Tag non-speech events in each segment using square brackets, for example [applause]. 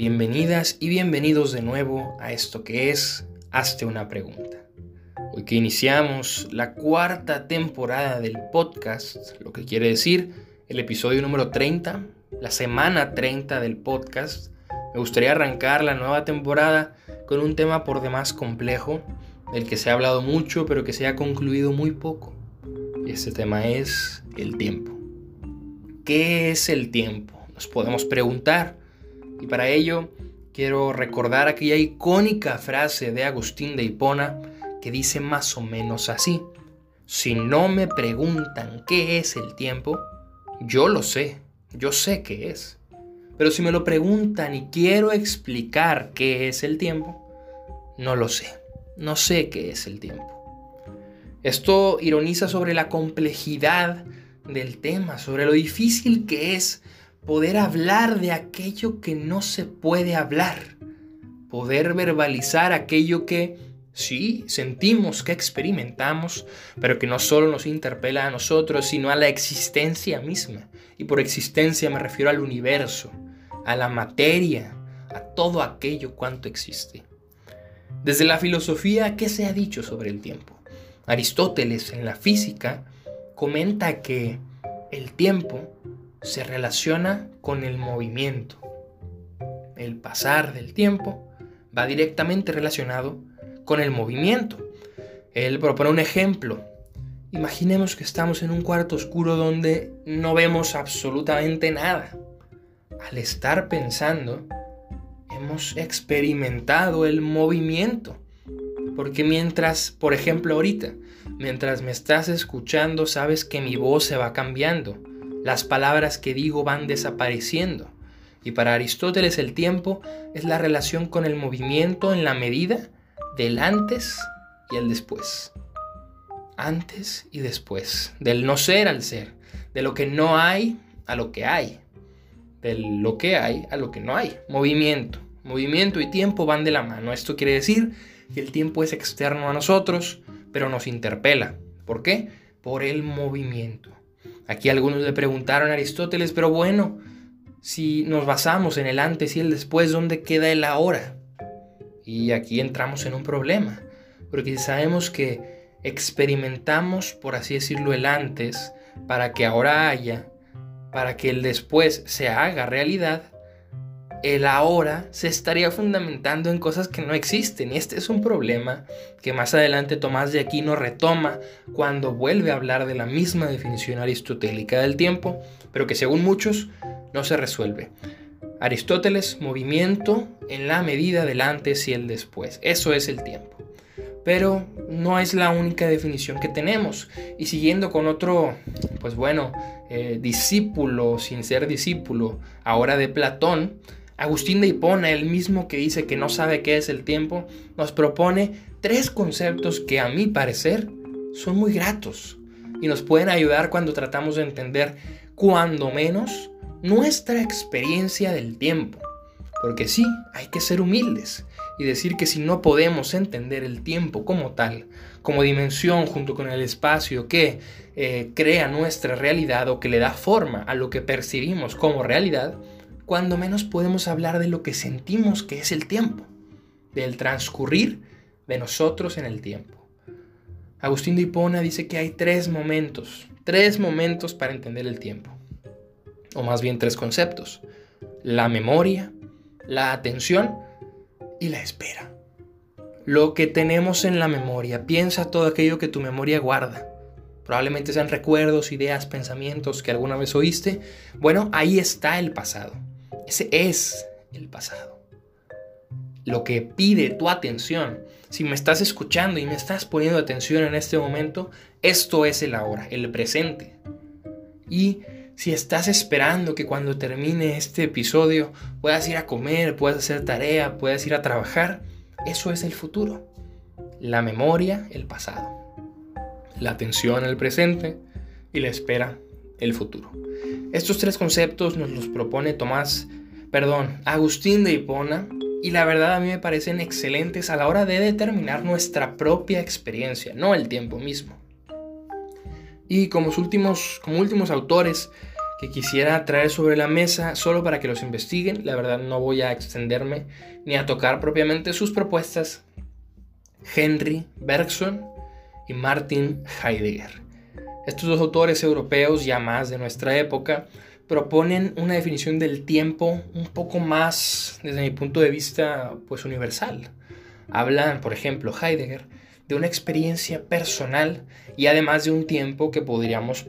Bienvenidas y bienvenidos de nuevo a esto que es Hazte una pregunta. Hoy que iniciamos la cuarta temporada del podcast, lo que quiere decir el episodio número 30, la semana 30 del podcast, me gustaría arrancar la nueva temporada con un tema por demás complejo, del que se ha hablado mucho pero que se ha concluido muy poco. Y este tema es el tiempo. ¿Qué es el tiempo? Nos podemos preguntar. Y para ello quiero recordar aquella icónica frase de Agustín de Hipona que dice más o menos así. Si no me preguntan qué es el tiempo, yo lo sé, yo sé qué es. Pero si me lo preguntan y quiero explicar qué es el tiempo, no lo sé, no sé qué es el tiempo. Esto ironiza sobre la complejidad del tema, sobre lo difícil que es poder hablar de aquello que no se puede hablar, poder verbalizar aquello que sí sentimos, que experimentamos, pero que no solo nos interpela a nosotros, sino a la existencia misma. Y por existencia me refiero al universo, a la materia, a todo aquello cuanto existe. Desde la filosofía, ¿qué se ha dicho sobre el tiempo? Aristóteles en la física comenta que el tiempo se relaciona con el movimiento. El pasar del tiempo va directamente relacionado con el movimiento. Él propone un ejemplo. Imaginemos que estamos en un cuarto oscuro donde no vemos absolutamente nada. Al estar pensando, hemos experimentado el movimiento. Porque mientras, por ejemplo ahorita, mientras me estás escuchando, sabes que mi voz se va cambiando las palabras que digo van desapareciendo. Y para Aristóteles el tiempo es la relación con el movimiento en la medida del antes y el después. Antes y después. Del no ser al ser. De lo que no hay a lo que hay. De lo que hay a lo que no hay. Movimiento. Movimiento y tiempo van de la mano. Esto quiere decir que el tiempo es externo a nosotros, pero nos interpela. ¿Por qué? Por el movimiento. Aquí algunos le preguntaron a Aristóteles, pero bueno, si nos basamos en el antes y el después, ¿dónde queda el ahora? Y aquí entramos en un problema, porque sabemos que experimentamos, por así decirlo, el antes para que ahora haya, para que el después se haga realidad, el ahora se estaría fundamentando en cosas que no existen. Y este es un problema que más adelante Tomás de Aquino retoma cuando vuelve a hablar de la misma definición aristotélica del tiempo, pero que según muchos no se resuelve. Aristóteles, movimiento en la medida del antes y el después. Eso es el tiempo. Pero no es la única definición que tenemos. Y siguiendo con otro, pues bueno, eh, discípulo sin ser discípulo, ahora de Platón, Agustín de Hipona, el mismo que dice que no sabe qué es el tiempo, nos propone tres conceptos que a mi parecer son muy gratos y nos pueden ayudar cuando tratamos de entender, cuando menos, nuestra experiencia del tiempo. Porque sí, hay que ser humildes y decir que si no podemos entender el tiempo como tal, como dimensión junto con el espacio que eh, crea nuestra realidad o que le da forma a lo que percibimos como realidad, cuando menos podemos hablar de lo que sentimos que es el tiempo, del transcurrir de nosotros en el tiempo. Agustín de Hipona dice que hay tres momentos, tres momentos para entender el tiempo, o más bien tres conceptos, la memoria, la atención y la espera. Lo que tenemos en la memoria, piensa todo aquello que tu memoria guarda. Probablemente sean recuerdos, ideas, pensamientos que alguna vez oíste. Bueno, ahí está el pasado. Ese es el pasado. Lo que pide tu atención, si me estás escuchando y me estás poniendo atención en este momento, esto es el ahora, el presente. Y si estás esperando que cuando termine este episodio puedas ir a comer, puedas hacer tarea, puedas ir a trabajar, eso es el futuro. La memoria, el pasado. La atención, el presente. Y la espera, el futuro. Estos tres conceptos nos los propone Tomás perdón, Agustín de Hipona, y la verdad a mí me parecen excelentes a la hora de determinar nuestra propia experiencia, no el tiempo mismo. Y como últimos, como últimos autores, que quisiera traer sobre la mesa solo para que los investiguen. La verdad no voy a extenderme ni a tocar propiamente sus propuestas. Henry Bergson y Martin Heidegger. Estos dos autores europeos, ya más de nuestra época, proponen una definición del tiempo un poco más, desde mi punto de vista, pues universal. Hablan, por ejemplo, Heidegger, de una experiencia personal y además de un tiempo que podríamos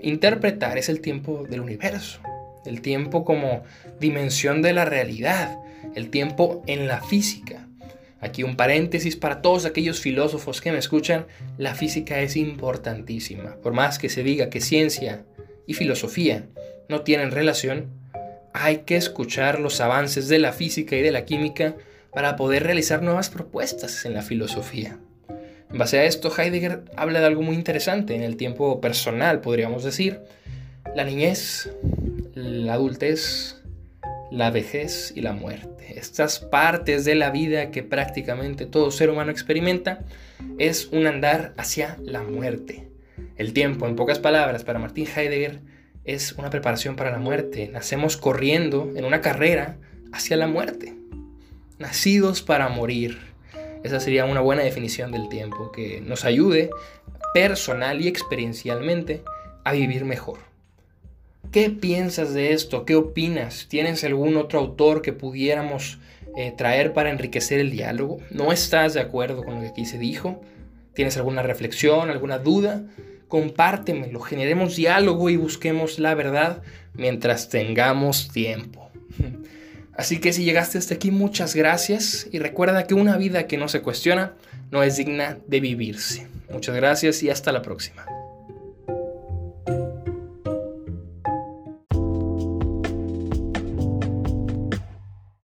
interpretar es el tiempo del universo, el tiempo como dimensión de la realidad, el tiempo en la física. Aquí un paréntesis para todos aquellos filósofos que me escuchan, la física es importantísima. Por más que se diga que ciencia y filosofía no tienen relación, hay que escuchar los avances de la física y de la química para poder realizar nuevas propuestas en la filosofía. En base a esto, Heidegger habla de algo muy interesante en el tiempo personal, podríamos decir. La niñez, la adultez, la vejez y la muerte. Estas partes de la vida que prácticamente todo ser humano experimenta es un andar hacia la muerte. El tiempo, en pocas palabras, para Martin Heidegger, es una preparación para la muerte. Nacemos corriendo en una carrera hacia la muerte. Nacidos para morir. Esa sería una buena definición del tiempo que nos ayude personal y experiencialmente a vivir mejor. ¿Qué piensas de esto? ¿Qué opinas? ¿Tienes algún otro autor que pudiéramos eh, traer para enriquecer el diálogo? ¿No estás de acuerdo con lo que aquí se dijo? ¿Tienes alguna reflexión, alguna duda? Compártemelo, generemos diálogo y busquemos la verdad mientras tengamos tiempo. [laughs] Así que si llegaste hasta aquí, muchas gracias y recuerda que una vida que no se cuestiona no es digna de vivirse. Muchas gracias y hasta la próxima.